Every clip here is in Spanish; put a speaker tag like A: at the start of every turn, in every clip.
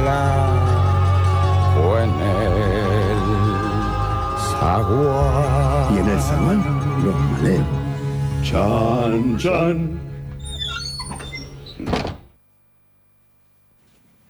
A: Flaco en el zaguán.
B: Y en el zaguán, los maleos.
A: Chan, chan.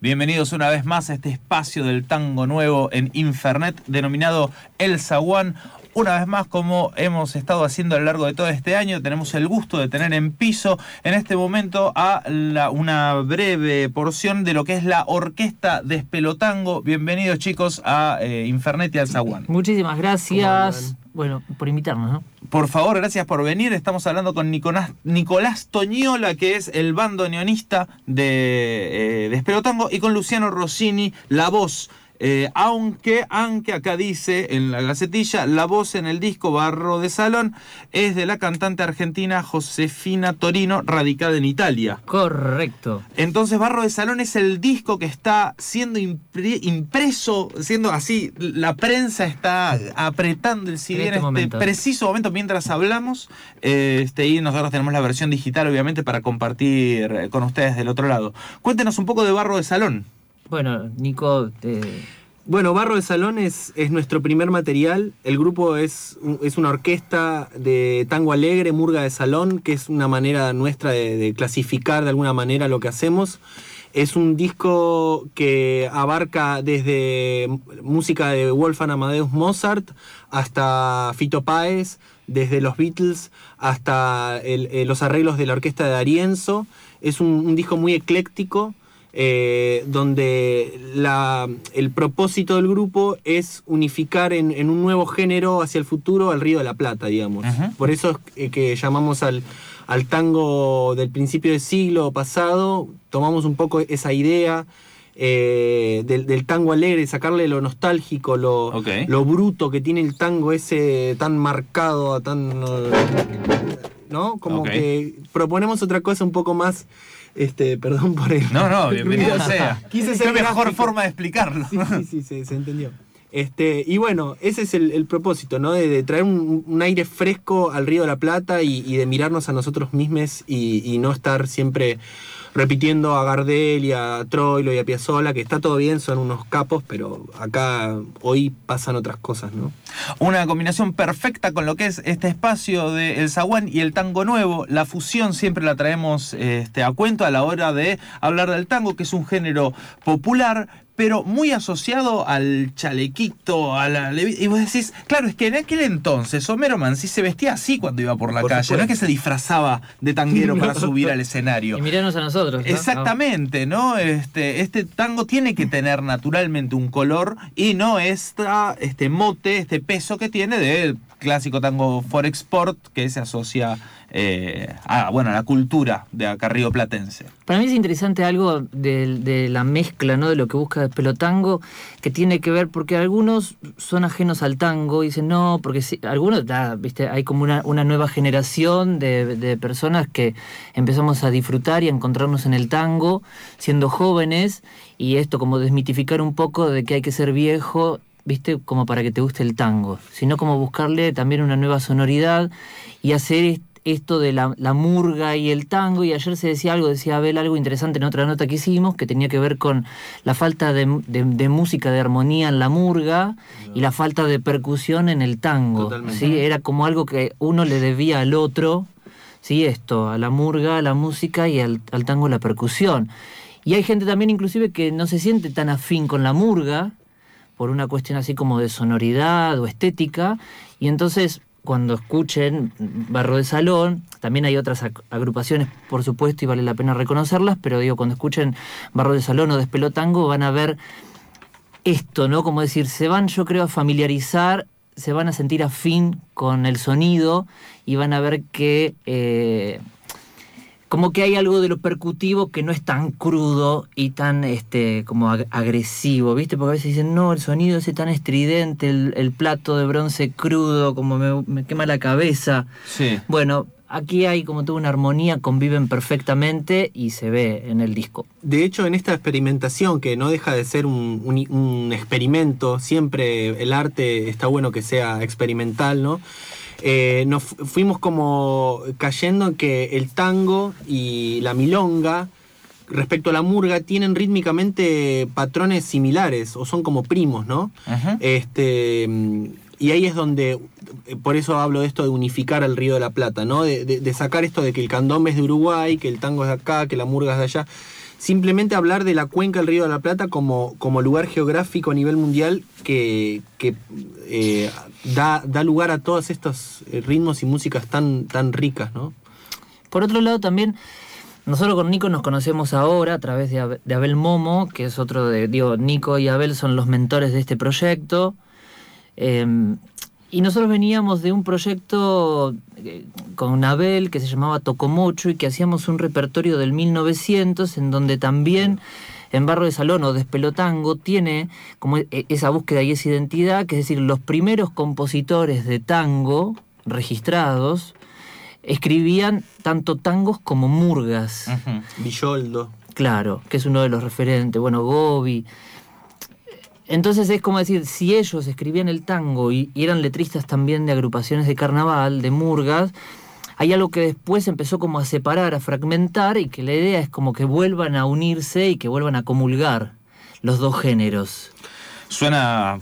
C: Bienvenidos una vez más a este espacio del tango nuevo en Infernet denominado El Zaguán. Una vez más, como hemos estado haciendo a lo largo de todo este año, tenemos el gusto de tener en piso en este momento a la- una breve porción de lo que es la orquesta de Espelotango. Bienvenidos chicos a eh, Infernet y al Zaguán.
D: Muchísimas gracias. Bueno, por invitarnos, ¿no?
C: Por favor, gracias por venir. Estamos hablando con Nicolás, Nicolás Toñola, que es el bandoneonista de, eh, de Espelotango, y con Luciano Rossini, la voz. Eh, aunque, aunque acá dice en la gacetilla, la voz en el disco Barro de Salón es de la cantante argentina Josefina Torino, radicada en Italia.
D: Correcto.
C: Entonces Barro de Salón es el disco que está siendo impre- impreso, siendo así, la prensa está apretando el CD en
D: este
C: este,
D: momento.
C: preciso momento mientras hablamos. eh, Este, y nosotros tenemos la versión digital, obviamente, para compartir con ustedes del otro lado. Cuéntenos un poco de Barro de Salón.
D: Bueno, Nico, eh,
E: Bueno, Barro de Salón es, es nuestro primer material. El grupo es, es una orquesta de tango alegre, murga de salón, que es una manera nuestra de, clasificar de alguna manera lo que hacemos. Es un disco que abarca desde música de Wolfgang Amadeus Mozart hasta Fito Páez, desde los Beatles hasta eh, los arreglos de la orquesta de Arienzo. Es un, un disco muy ecléctico eh, donde la- el propósito del grupo es unificar en, en un nuevo género hacia el futuro al Río de la Plata, digamos. Por eso es que, que llamamos al, al tango del principio del siglo pasado, tomamos un poco esa idea eh, del, del tango alegre, sacarle lo nostálgico, lo, lo bruto que tiene el tango ese tan marcado, tan... ¿No? Como que proponemos otra cosa un poco más... Este, perdón por el.
C: No, no, bienvenido sea.
E: Quise
C: Qué
E: ser
C: mejor
E: gráfico.
C: forma de explicarlo.
E: Sí, sí, sí, se, se entendió. Este, y bueno, ese es el, el propósito, ¿no? De, de traer un, un aire fresco al Río de la Plata y, y de mirarnos a nosotros mismos y, y no estar siempre repitiendo a Gardel y a Troilo y a Piazzolla, que está todo bien, son unos capos, pero acá hoy pasan otras cosas, ¿no?
C: Una combinación perfecta con lo que es este espacio de El Zaguán y el tango nuevo. La fusión siempre la traemos este, a cuento a la hora de hablar del tango, que es un género popular, pero muy asociado al chalequito, a la Y vos decís, claro, es que en aquel entonces Homero Mansi se vestía así cuando iba por la
E: Por
C: calle,
E: supuesto.
C: no es que se disfrazaba de tanguero para subir al escenario.
D: y mirarnos a nosotros. ¿no?
C: Exactamente, ¿no? Este, este tango tiene que tener naturalmente un color y no esta, este mote, este peso que tiene del clásico tango for export que se asocia eh, a, bueno, a la cultura de acá río platense.
D: Para mí es interesante algo de, la mezcla, ¿no? De lo que busca el pelotango, que tiene que ver, porque algunos son ajenos al tango y dicen, no, porque sí, algunos, viste, hay como una, nueva generación de, personas que empezamos a disfrutar y a encontrarnos en el tango siendo jóvenes, y esto como desmitificar un poco de que hay que ser viejo, viste, como para que te guste el tango, sino como buscarle también una nueva sonoridad y hacer esto de la, la murga y el tango, y ayer se decía algo, decía Abel algo interesante en otra nota que hicimos, que tenía que ver con la falta de, de- de música, de armonía en la murga y la falta de percusión en el tango.
E: Totalmente.
D: ¿sí? Era como algo que uno le debía al otro, ¿sí? esto, a la murga, a la música y al, al tango la percusión. Y hay gente también inclusive que no se siente tan afín con la murga, por una cuestión así como de sonoridad o estética, y entonces cuando escuchen Barro de Salón, también hay otras ac- agrupaciones, por supuesto, y vale la pena reconocerlas, pero digo, cuando escuchen Barro de Salón o Despelotango van a ver esto, ¿no? Como decir, se van, yo creo, a familiarizar, se van a sentir afín con el sonido y van a ver que... eh, como que hay algo de lo percutivo que no es tan crudo y tan este como ag- agresivo, ¿viste? Porque a veces dicen, no, el sonido ese tan estridente, el, el plato de bronce crudo, como me, me quema la cabeza.
C: Sí.
D: Bueno, aquí hay como toda una armonía, conviven perfectamente y se ve en el disco.
E: De hecho, en esta experimentación, que no deja de ser un, un- un experimento, siempre el arte está bueno que sea experimental, ¿no? Eh, nos fu- fuimos como cayendo en que el tango y la milonga, respecto a la murga, tienen rítmicamente patrones similares, o son como primos, ¿no? Este, y ahí es donde, eh, por eso hablo de esto de unificar el Río de la Plata, ¿no? De, de- de sacar esto de que el candombe es de Uruguay, que el tango es de acá, que la murga es de allá. Simplemente hablar de la cuenca del Río de la Plata como, como lugar geográfico a nivel mundial que, que, eh, da, da lugar a todos estos eh, ritmos y músicas tan, tan ricas, ¿no?
D: Por otro lado, también nosotros con Nico nos conocemos ahora a través de, Ab- de Abel Momo, que es otro de. Digo, Nico y Abel son los mentores de este proyecto. Eh, y nosotros veníamos de un proyecto eh, con Abel que se llamaba Tocomocho y que hacíamos un repertorio del 1900 en donde también en Barro de Salón o Despelotango tiene como e- esa búsqueda y esa identidad, que es decir, los primeros compositores de tango registrados escribían tanto tangos como murgas.
C: Ujú.
E: Villoldo.
D: Claro, que es uno de los referentes. Bueno, Gobi. Entonces es como decir, si ellos escribían el tango y, eran letristas también de agrupaciones de carnaval, de murgas, hay algo que después empezó como a separar, a fragmentar y que la idea es como que vuelvan a unirse y que vuelvan a comulgar los dos géneros.
C: Suena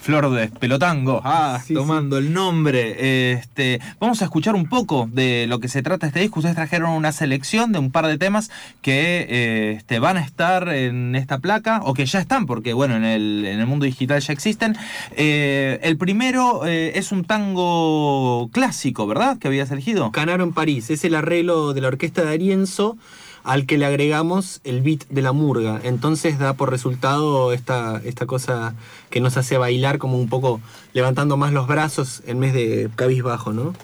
C: flor de pelotango, ah,
E: Sí,
C: tomando el nombre. Este, vamos a escuchar un poco de lo que se trata este disco. Ustedes trajeron una selección de un par de temas que eh, este, van a estar en esta placa, o que ya están, porque bueno, en el, en el mundo digital ya existen. Eh, el primero eh, es un tango clásico, ¿verdad? Que habías elegido.
E: Canaro en París, es el arreglo de la orquesta de Arienzo al que le agregamos el beat de la murga. Entonces da por resultado esta, esta cosa que nos hace bailar como un poco levantando más los brazos en vez de cabizbajo, ¿no?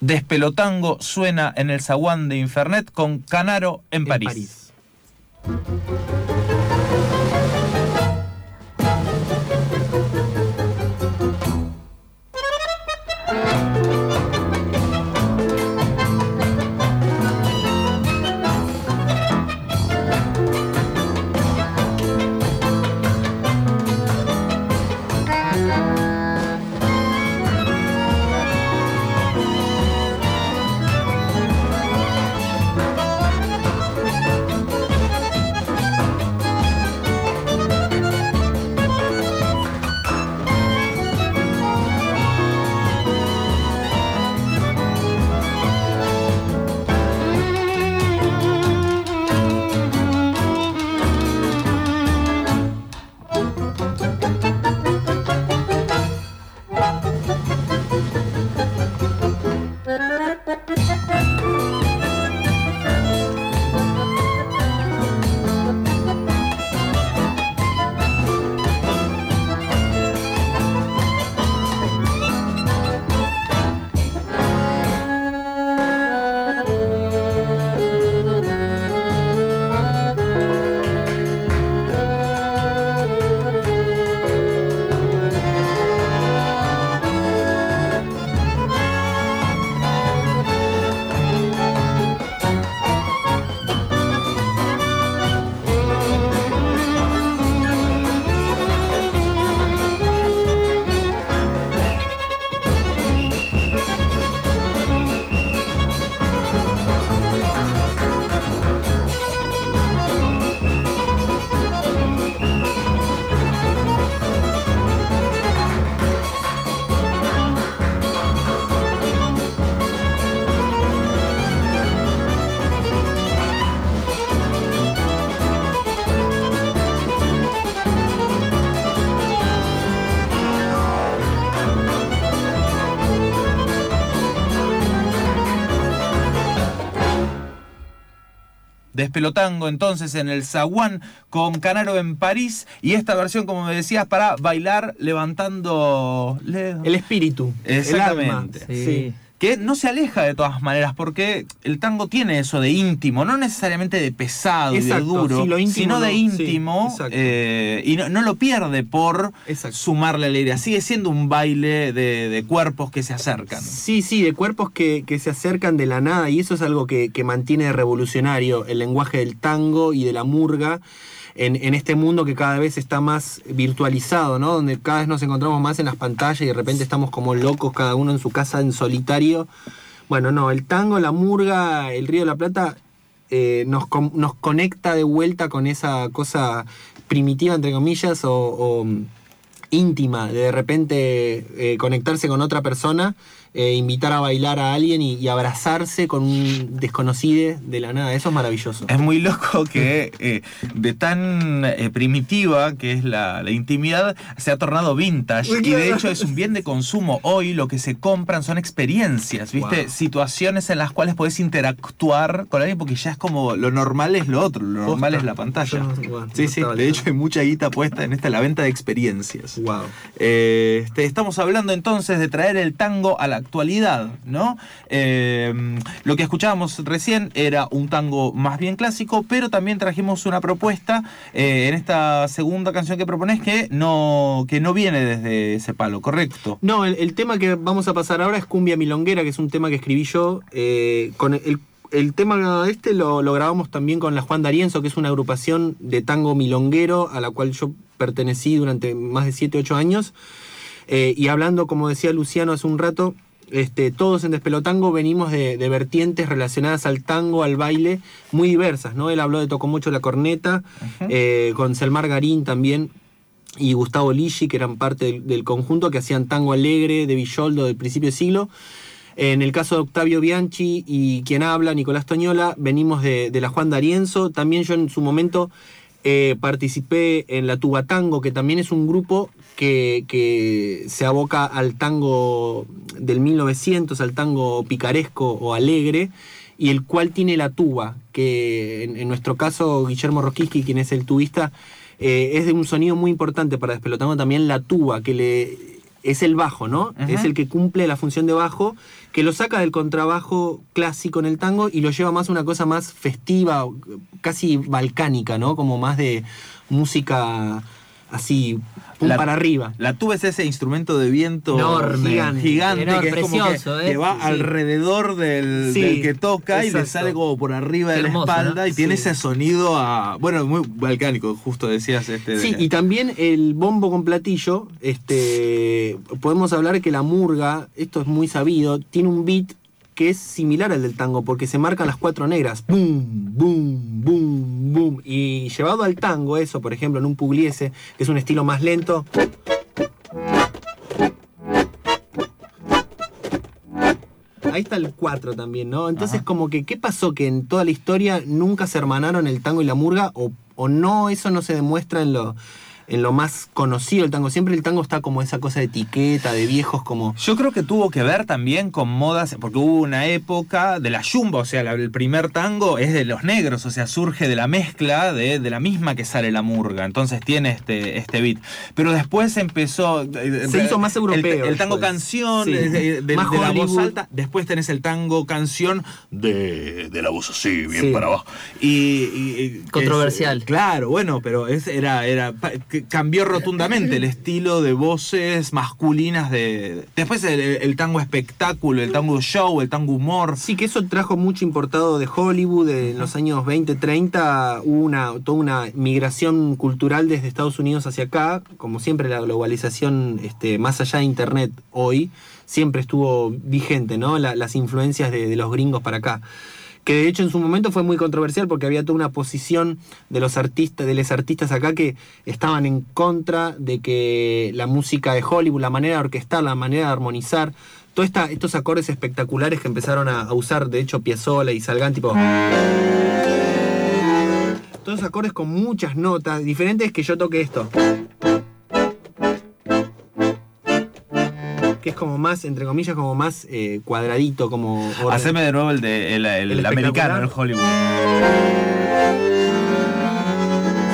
C: Despelotango suena en el zaguán de Infernet con Canaro en París. Despelotango entonces en el Zaguán con Canaro en París y esta versión, como me decías, para bailar levantando... le-
E: El espíritu, el alma.
C: Exactamente.
D: Sí.
E: Sí.
C: Que no se aleja de todas maneras, porque el tango tiene eso de íntimo, no necesariamente de pesado y de duro,
E: sí, lo íntimo
C: sino de
E: sí,
C: íntimo, eh, y no, no lo pierde por
E: Exacto.
C: sumarle alegría, sigue siendo un baile de, de cuerpos que se acercan.
E: Sí, sí, de cuerpos que, que se acercan de la nada y eso es algo que, que mantiene revolucionario el lenguaje del tango y de la murga en, este mundo que cada vez está más virtualizado, ¿no? Donde cada vez nos encontramos más en las pantallas y de repente estamos como locos cada uno en su casa en solitario. Bueno, no, el tango, la murga, el Río de la Plata eh, nos, nos conecta de vuelta con esa cosa primitiva, entre comillas, o, o, mm, íntima, de de repente eh, conectarse con otra persona, eh, invitar a bailar a alguien y, y abrazarse con un desconocido de la nada. Eso es maravilloso.
C: Es muy loco que eh, de tan eh, primitiva que es la, la intimidad se ha tornado vintage y de hecho es un bien de consumo. Hoy lo que se compran son experiencias, ¿viste?
E: Wow.
C: Situaciones en las cuales podés interactuar con alguien porque ya es como lo normal es lo otro, lo normal es la pantalla.
E: Yo no- bueno,
C: sí,
E: no
C: sí, de hecho hay mucha guita puesta en esta la venta de experiencias.
E: Wow.
C: Este, estamos hablando entonces de traer el tango a la actualidad, ¿no? Eh, lo que escuchábamos recién era un tango más bien clásico, pero también trajimos una propuesta eh, en esta segunda canción que propones que no, que no viene desde ese palo, ¿correcto?
E: No, el, tema que vamos a pasar ahora es Cumbia Milonguera, que es un tema que escribí yo. eh, con el, el tema este lo, grabamos también con la Juan D'Arienzo, que es una agrupación de tango milonguero a la cual yo pertenecí durante más de 7, 8 años. Y hablando, como decía Luciano hace un rato, este, todos en Despelotango venimos de, de vertientes relacionadas al tango, al baile, muy diversas, ¿no? Él habló de Tocó mucho la corneta, eh, con Selmar Garín también, y Gustavo Ligi, que eran parte del, del conjunto, que hacían tango alegre de Villoldo del principio de siglo. En el caso de Octavio Bianchi y quien habla, Nicolás Toñola, venimos de, de la Juan D'Arienzo. También yo en su momento eh, participé en la Tuba Tango, que también es un grupo que, que se aboca al tango del 1900, al tango picaresco o alegre, y el cual tiene la tuba, que en, en nuestro caso Guillermo Roquiski, quien es el tubista, eh, es de un sonido muy importante para Despelotango también la tuba, que le es el bajo, ¿no?
C: Ajá.
E: Es el que cumple la función de bajo, que lo saca del contrabajo clásico en el tango y lo lleva más a una cosa más festiva, casi balcánica, ¿no? Como más de música así, pum
C: La-
E: para arriba.
C: La tuba es ese instrumento de viento
D: Enorme.
C: gigante, gigante
D: Enorme,
C: que es como que,
D: ¿eh?
C: que va
D: Sí.
C: alrededor del,
E: Sí,
C: del que toca y le sale como por arriba de la
D: hermoso,
C: espalda
D: ¿no?
C: y tiene ese sonido a, bueno, muy balcánico, justo decías este. de-
E: Sí, y también el bombo con platillo, este, podemos hablar que la murga, esto es muy sabido, tiene un beat que es similar al del tango, porque se marcan las cuatro negras. Boom, boom, boom, boom. Y llevado al tango, eso, por ejemplo, en un pugliese, que es un estilo más lento. Ahí está el 4 también, ¿no? Entonces,
C: Ajá.
E: como que, ¿qué pasó? Que en toda la historia nunca se hermanaron el tango y la murga, o, o no, eso no se demuestra en lo, en lo más conocido del tango. Siempre el tango está como esa cosa de etiqueta, de viejos, como.
C: Yo creo que tuvo que ver también con modas, porque hubo una época de la yumba, o sea, el primer tango es de los negros, o sea, surge de la mezcla de, de la misma que sale la murga, entonces tiene este, este beat. Pero después empezó... eh,
E: Se hizo más
C: el-
E: europeo
C: El, tango canción,
E: Sí.
C: de, de- de
E: Más
C: la voz alta, después tenés el tango canción de, de la voz así, bien
E: Sí.
C: para abajo. Y, y- y-
D: Controversial.
C: es- claro, bueno, pero es- era, era, cambió rotundamente el estilo de voces masculinas de... Después el, tango espectáculo, el tango show, el tango humor.
E: Sí, que eso trajo mucho importado de Hollywood. En los años 20, 30 hubo una, toda una migración cultural desde Estados Unidos hacia acá. Como siempre, la globalización, este, más allá de Internet hoy, siempre estuvo vigente, ¿no? La- las influencias de los gringos para acá. Que de hecho en su momento fue muy controversial porque había toda una posición de los artistas, de los artistas acá que estaban en contra de que la música de Hollywood, la manera de orquestar, la manera de armonizar, todos estos acordes espectaculares que empezaron a, usar, de hecho, Piazzolla y Salgan, tipo. Todos acordes con muchas notas diferentes que yo toque esto. Que es como más, entre comillas, como más eh, cuadradito, como. orden.
C: Haceme de nuevo el, de, el, el
E: El
C: americano, el. Hollywood.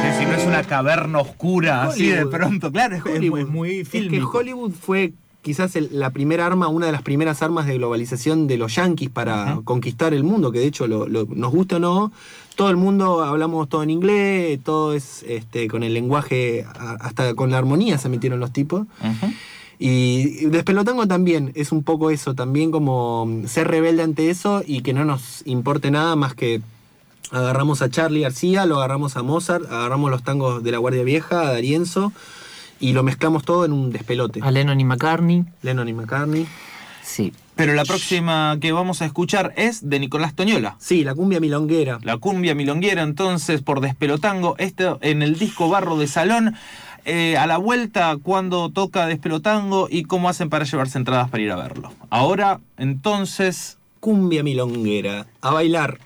C: Sí, si no es una caverna oscura así de pronto, claro, es,
E: Hollywood.
C: es muy
E: Es
C: fílmico.
E: que Hollywood fue quizás el- la primera arma, una de las primeras armas de globalización de los yanquis para conquistar el mundo, que de hecho lo- lo- nos gusta o no, todo el mundo hablamos todo en inglés, todo es este, con el lenguaje, hasta con la armonía se metieron los tipos.
C: Ujú.
E: Y Despelotango también es un poco eso, también como ser rebelde ante eso y que no nos importe nada más que agarramos a Charlie García, lo agarramos a Mozart, agarramos los tangos de la Guardia Vieja, a Darienzo y lo mezclamos todo en un despelote.
D: A Lennon y McCartney.
E: Lennon y McCartney.
D: Sí.
C: Pero la próxima que vamos a escuchar es de Nicolás Toñola.
E: Sí, la cumbia milonguera.
C: La cumbia milonguera, entonces, por Despelotango, esto en el disco Barro de Salón. Eh, a la vuelta, cuando toca Despelotango y cómo hacen para llevarse entradas para ir a verlo. Ahora, entonces,
E: Cumbia milonguera. A bailar.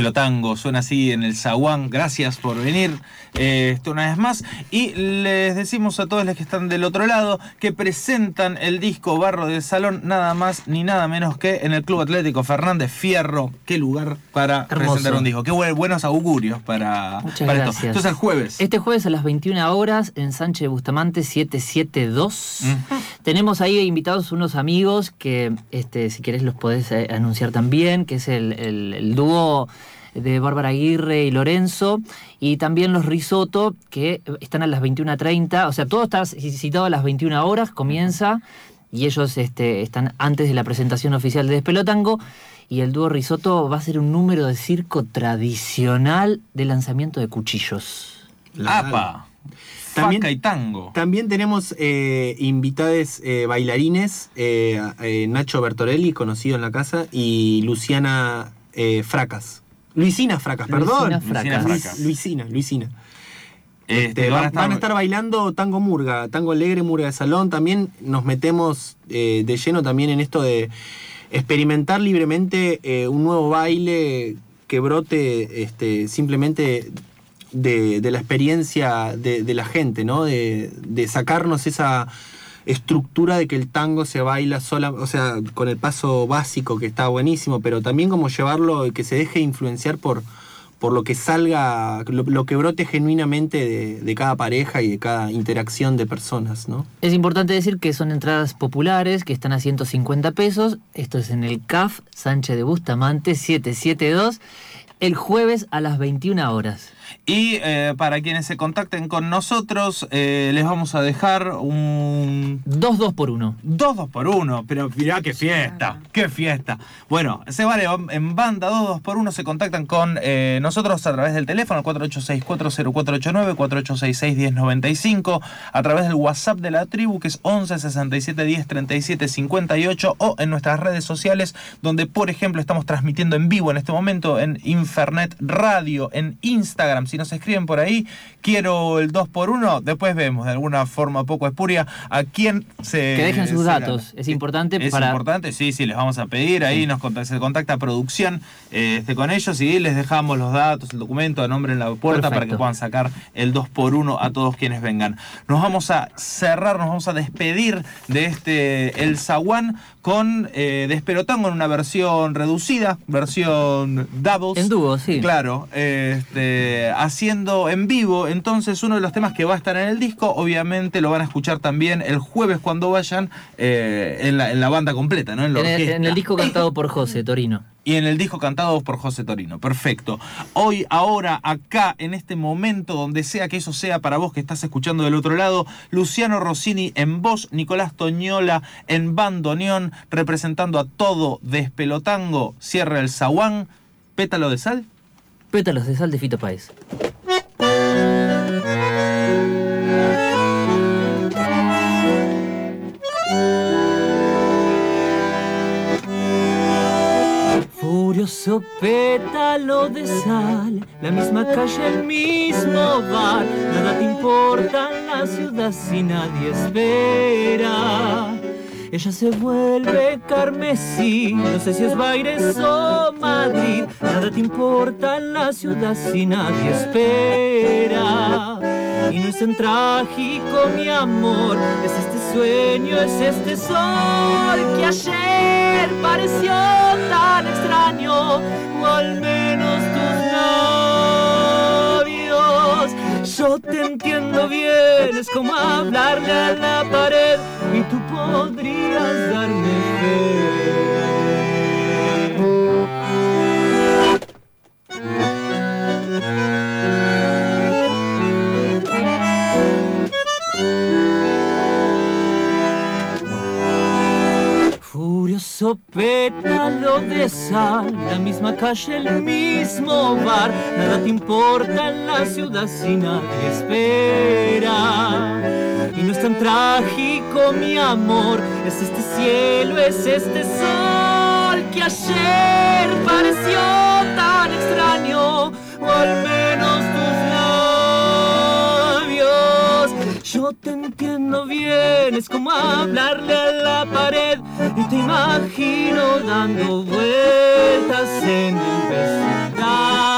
C: Despelotango, suena así en el zaguán. Gracias por venir eh, esto una vez más. Y les decimos a todos los que están del otro lado que presentan el disco Barro del Salón nada más ni nada menos que en el Club Atlético Fernández Fierro. Qué lugar para
D: Hermoso.
C: presentar un disco. Qué buen- buenos augurios para,
D: Muchas
C: para
D: gracias.
C: esto. Esto es el jueves.
D: Este jueves a las 21 horas en Sánchez Bustamante 772.
C: Ujú.
D: Tenemos ahí invitados unos amigos que, este, si querés, los podés eh, anunciar también, que es el, el- el dúo de Bárbara Aguirre y Lorenzo, y también los Risotto, que están a las 21.30, o sea, todo está citado a las 21 horas, comienza, y ellos este, están antes de la presentación oficial de Despelotango, y el dúo Risotto va a ser un número de circo tradicional de lanzamiento de cuchillos.
E: La-
C: ¡Apa!
E: También-
C: y tango.
E: También tenemos eh, invitades eh, bailarines, eh, eh, Nacho Bertorelli, conocido en la casa, y Luciana eh, Fracas. Luisina Fracas, perdón.
D: Luisina Fracas.
E: Luis- Luisina, Luisina.
C: Este,
E: Este,
C: van a estar-
E: van a estar bailando tango murga, tango alegre, murga de salón. También nos metemos eh, de lleno también en esto de experimentar libremente eh, un nuevo baile que brote este, simplemente de, de la experiencia de, de la gente, ¿no? De, de sacarnos esa, estructura de que el tango se baila sola, o sea, con el paso básico que está buenísimo, pero también como llevarlo, que se deje influenciar por, por lo que salga, lo, lo que brote genuinamente de, de cada pareja y de cada interacción de personas, ¿no?
F: Es importante decir que son entradas populares que están a 150 pesos. Esto es en el CAF Sánchez de Bustamante 772 el jueves a las 21 horas.
C: Y eh, para quienes se contacten con nosotros, eh, les vamos a dejar un...
F: Dos dos por uno.
C: Dos dos por uno, pero mirá qué fiesta, qué fiesta. Bueno, se vale en banda, dos dos por uno, se contactan con eh, nosotros a través del teléfono 486-40489, 4866-1095, a través del WhatsApp de la tribu que es 11 67 10 37 58 o en nuestras redes sociales donde por ejemplo estamos transmitiendo en vivo en este momento en Infernet Radio, en Instagram si nos escriben por ahí, quiero el 2x1, después vemos de alguna forma poco espuria a quién se.
F: Que dejen sus datos, es importante
C: es
F: para.
C: importante, sí, sí, les vamos a pedir, ahí nos contacta, se contacta producción eh, este, con ellos y les dejamos los datos, el documento, el nombre en la puerta para que puedan sacar el 2x1 a todos quienes vengan. Nos vamos a cerrar, nos vamos a despedir de este El Zaguán con eh, Desperotango en una versión reducida, versión doubles.
F: En dúo, sí.
C: Claro, este, haciendo en vivo. Entonces, uno de los temas que va a estar en el disco, obviamente lo van a escuchar también el jueves cuando vayan eh, en, la, banda completa, ¿no?
F: En, el, disco cantado por José Torino.
C: Y en el disco cantado por José Torino. Perfecto. Hoy, ahora, acá, en este momento, donde sea que eso sea para vos que estás escuchando del otro lado, Luciano Rossini en voz, Nicolás Toñola en bandoneón, representando a todo Despelotango, cierra el zaguán, pétalo de sal.
F: Pétalos de sal de Fito Páez. Furioso pétalo de sal, la misma calle, el mismo bar, nada te importa en la ciudad si nadie espera. Ella se vuelve carmesí, no sé si es Baires o Madrid, nada te importa en la ciudad si nadie espera. Y no es tan trágico mi amor, es este sueño, es este sol que ayer pareció extraño, o al menos tus labios. Yo te entiendo bien, es como hablarle a la pared y tú podrías darme fe. Furioso pétalo de sal, la misma calle, el mismo bar, nada te importa en la ciudad si nadie espera. Y no es tan trágico mi amor, es este cielo, es este sol que ayer pareció tan extraño, te entiendo bien, es como hablarle a la pared y te imagino dando vueltas en el vecindario.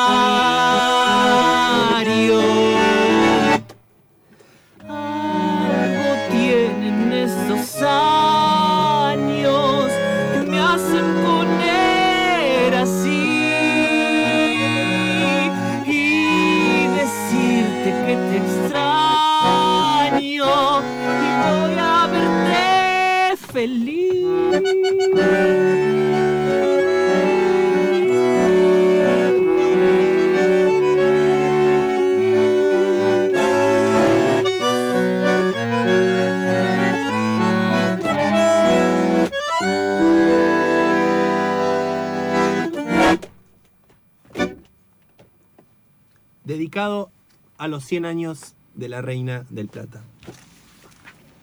E: Dedicado a los 100 años de la Reina del Plata.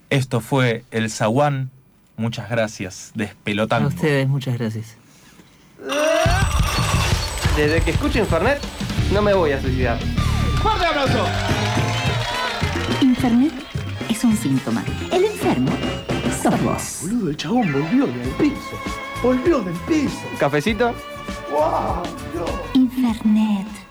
C: Esto fue el Zaguán. Muchas gracias.
F: A
C: Despelotando.
F: ustedes, muchas gracias.
G: Desde que escucho Infernet, no me voy a suicidar.
H: Infernet es un síntoma. El enfermo sos vos.
I: Boludo, el chabón volvió del piso. Volvió del piso.
G: ¿Cafecito?
I: ¡Wow! Dios.
H: Infernet.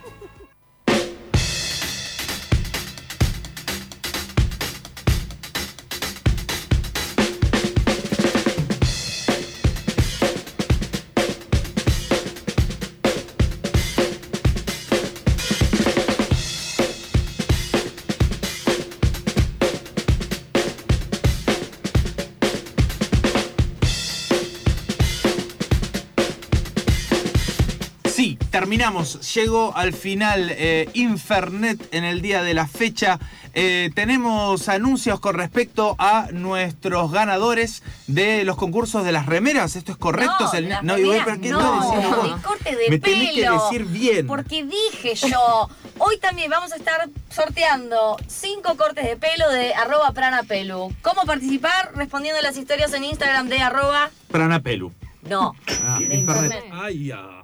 C: Terminamos. Llegó al final eh, Infernet en el día de la fecha. Eh, tenemos anuncios con respecto a nuestros ganadores de los concursos de las remeras. ¿Esto es correcto?
J: No,
C: Selina?
J: las
C: No, igual,
J: remeras
C: ¿pero qué
J: no, de corte de
C: Me tenés que
J: pelo.
C: decir bien.
J: Porque dije yo, hoy también vamos a estar sorteando cinco cortes de pelo de arroba pranapelu. ¿Cómo participar? Respondiendo a las historias en Instagram de arroba...
C: Pranapelu.
J: No,
C: Ah,
J: de internet.
C: Ay, ya.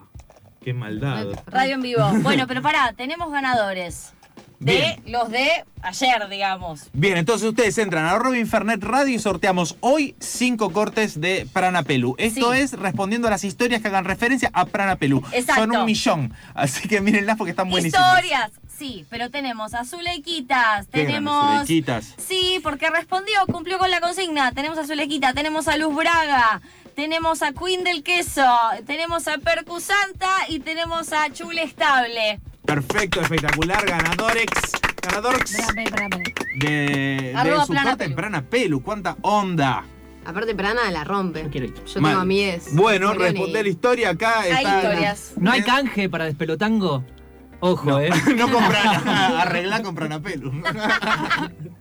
C: Qué maldad.
J: Radio en vivo. Bueno, pero pará, tenemos ganadores. De
C: Bien.
J: los de ayer, digamos.
C: Bien, entonces ustedes entran a arroba Infernet Radio y sorteamos hoy cinco cortes de Pranapelu. Esto
J: Sí.
C: es respondiendo a las historias que hagan referencia a Pranapelu.
J: Exacto.
C: Son un millón, así que mírenlas porque están buenísimas.
J: Historias, sí, pero tenemos a Zuleiquitas, tenemos...
C: Zuleiquitas.
J: Sí, porque respondió, cumplió con la consigna. Tenemos a Zulequita, tenemos a Luz Braga, tenemos a Queen del Queso, tenemos a Percusanta y tenemos a Chule Estable.
C: Perfecto, espectacular, ganadorex. Ganadorex de, su
J: Plana
C: en
J: Pelu.
C: ¿Cuánta onda?
K: Aparte, Prana la rompe.
D: quiero ir.
K: Yo tengo a mi ex.
C: Bueno, responder la historia acá
J: Hay
C: está.
J: historias.
D: ¿No hay canje para despelotango? Ojo,
C: No,
D: ¿eh?
C: no compran, arreglá con Pranapelu.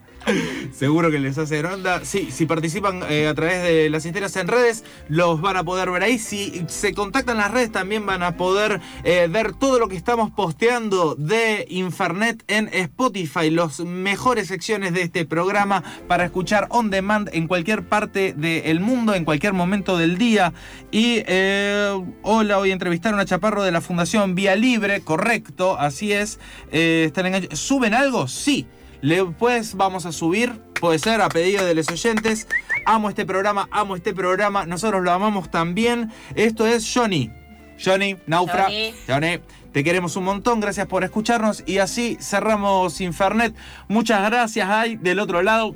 C: Seguro que les hace onda. Sí, si participan eh, a través de las historias en redes, los van a poder ver ahí. Si se contactan las redes, también van a poder eh, ver todo lo que estamos posteando de Infernet en Spotify. Las mejores secciones de este programa para escuchar on demand en cualquier parte del mundo, en cualquier momento del día. Y eh, hola, voy a entrevistar a chaparro de la Fundación Vía Libre, correcto, así es. Eh, están enganch- ¿Suben algo? Sí. Después vamos a subir, puede ser a pedido de los oyentes. Amo este programa, amo este programa. Nosotros lo amamos también. Esto es Johnny. Johnny, Naufra.
J: Johnny.
C: Johnny, te queremos un montón. Gracias por escucharnos. Y así cerramos Infernet. Muchas gracias, Ay, del otro lado.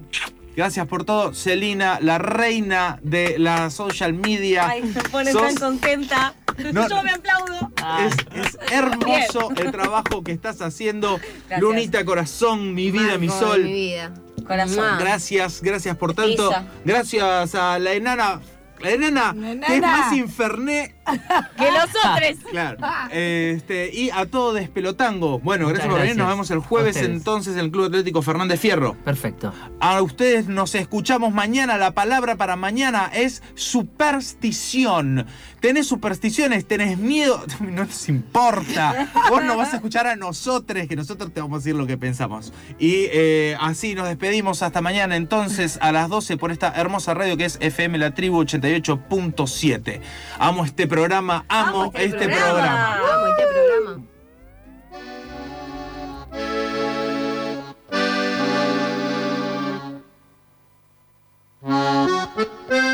C: Gracias por todo. Celina, la reina de la social media.
J: Ay, me pone
C: Sos-
J: tan contenta.
C: No.
J: Yo me aplaudo.
C: Es, es hermoso el trabajo que estás haciendo.
J: Gracias.
C: Lunita, corazón, mi vida, mi
K: Marco
C: sol.
K: Mi vida.
J: Corazón.
C: Gracias, gracias por tanto. Gracias a la enana. La enana, que es más inferné.
J: Que los otros.
C: Claro. Este, y a todo Despelotango. Bueno,
D: Muchas
C: gracias por venir. Nos vemos el jueves entonces en el Club Atlético Fernández Fierro.
D: Perfecto.
C: A ustedes nos escuchamos mañana. La palabra para mañana es superstición. ¿Tenés supersticiones? ¿Tenés miedo? No nos importa. Vos nos vas a escuchar a nosotros, que nosotros te vamos a decir lo que pensamos. Y eh, así nos despedimos hasta mañana entonces a las 12 por esta hermosa radio que es FM La Tribu 88.7. Amo este programa, amo,
J: Amo este
C: este,
J: programa.
C: programa.
K: Amo este programa.
L: Mi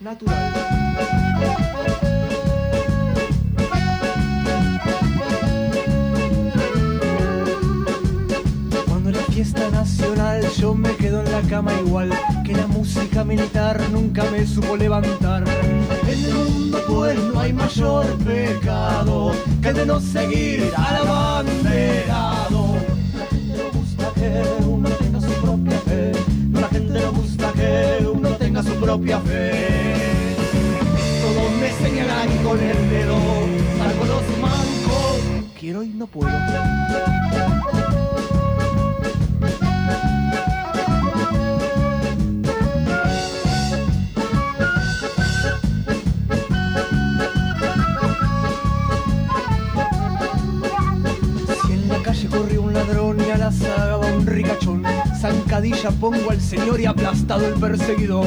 I: Natural. Cuando la fiesta nacional yo me quedo en la cama igual que la música militar nunca me supo levantar. En el mundo pues no hay mayor pecado que el de no seguir al abanderado. Que propia fe. Todos me señalan con el dedo, salvo los mancos. Quiero y no puedo. Zancadilla pongo al señor y aplastado el perseguidor.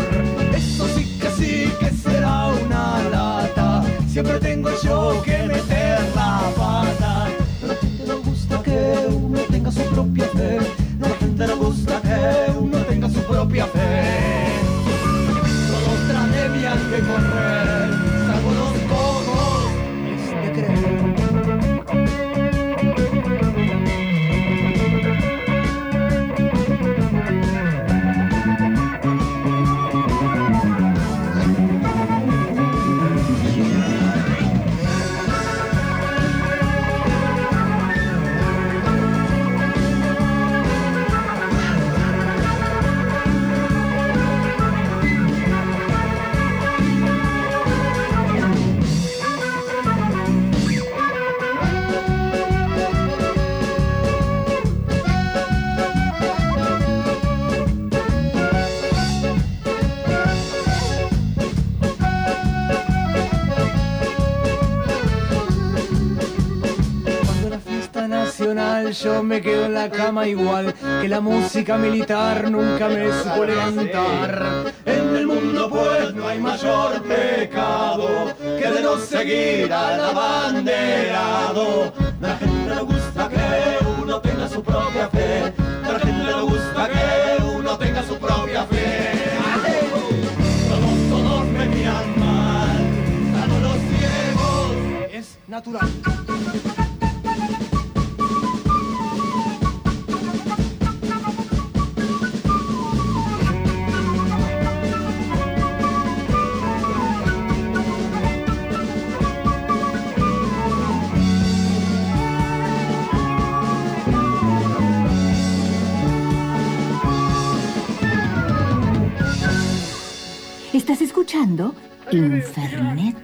I: Eso sí que sí que será una lata. Siempre tengo yo que meter la pata. A la gente le gusta que uno tenga su propia fe. Yo me quedo en la cama igual que la música militar nunca me supo levantar. En el mundo pues no hay mayor pecado que de no seguir al abanderado. La gente le gusta que uno tenga su propia fe. La gente le gusta que uno tenga su propia fe. Todos, todos me miran mal, salvo los ciegos. Es natural.
H: Estás escuchando Infernet.